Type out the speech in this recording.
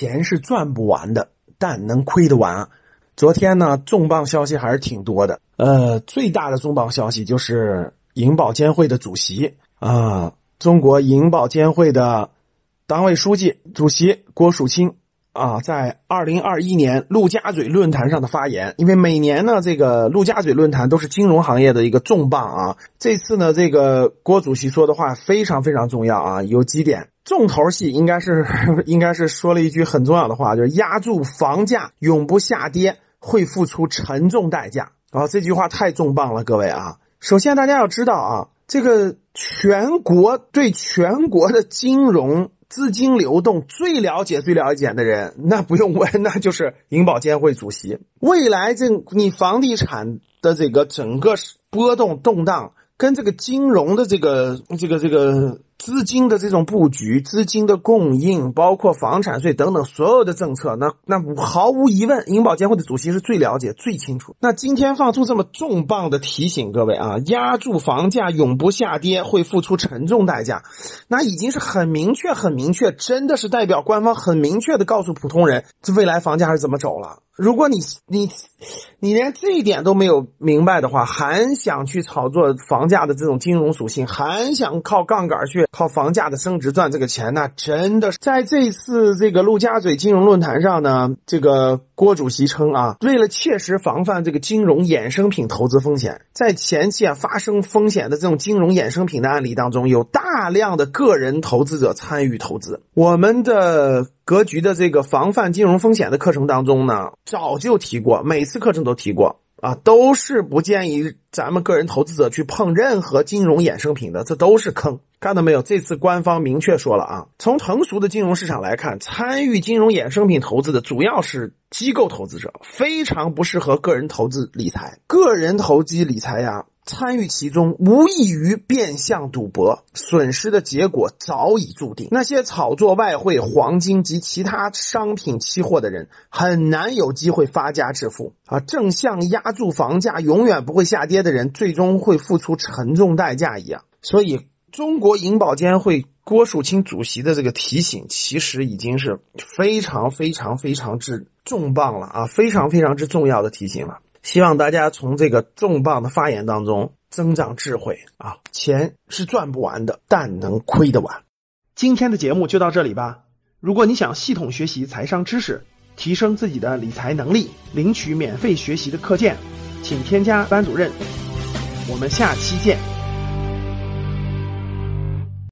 钱是赚不完的，但能亏得完。昨天呢，重磅消息还是挺多的。呃，最大的重磅消息就是银保监会的主席啊，中国银保监会的党委书记、主席郭树清。啊，在二零二一年陆家嘴论坛上的发言，因为每年呢，这个陆家嘴论坛都是金融行业的一个重磅啊。这次呢，这个郭主席说的话非常非常重要啊，有几点重头戏，应该是 应该是说了一句很重要的话，就是压住房价永不下跌会付出沉重代价啊。这句话太重磅了，各位啊。首先大家要知道啊，这个全国对全国的金融。资金流动最了解、最了解的人，那不用问，那就是银保监会主席。未来这你房地产的这个整个波动动荡，跟这个金融的这个这个这个。资金的这种布局、资金的供应，包括房产税等等所有的政策，那那毫无疑问，银保监会的主席是最了解、最清楚。那今天放出这么重磅的提醒，各位啊，压住房价永不下跌会付出沉重代价，那已经是很明确、很明确，真的是代表官方很明确的告诉普通人，这未来房价是怎么走了。如果你你你连这一点都没有明白的话，还想去炒作房价的这种金融属性，还想靠杠杆去靠房价的升值赚这个钱，那真的是在这次这个陆家嘴金融论坛上呢，这个郭主席称啊，为了切实防范这个金融衍生品投资风险，在前期啊发生风险的这种金融衍生品的案例当中，有大量的个人投资者参与投资，我们的。格局的这个防范金融风险的课程当中呢，早就提过，每次课程都提过啊，都是不建议咱们个人投资者去碰任何金融衍生品的，这都是坑。看到没有？这次官方明确说了啊，从成熟的金融市场来看，参与金融衍生品投资的主要是机构投资者，非常不适合个人投资理财。个人投机理财呀。参与其中无异于变相赌博，损失的结果早已注定。那些炒作外汇、黄金及其他商品期货的人，很难有机会发家致富啊！正像压住房价永远不会下跌的人，最终会付出沉重代价一样。所以，中国银保监会郭树清主席的这个提醒，其实已经是非常非常非常之重磅了啊！非常非常之重要的提醒了。希望大家从这个重磅的发言当中增长智慧啊！钱是赚不完的，但能亏得完。今天的节目就到这里吧。如果你想系统学习财商知识，提升自己的理财能力，领取免费学习的课件，请添加班主任。我们下期见。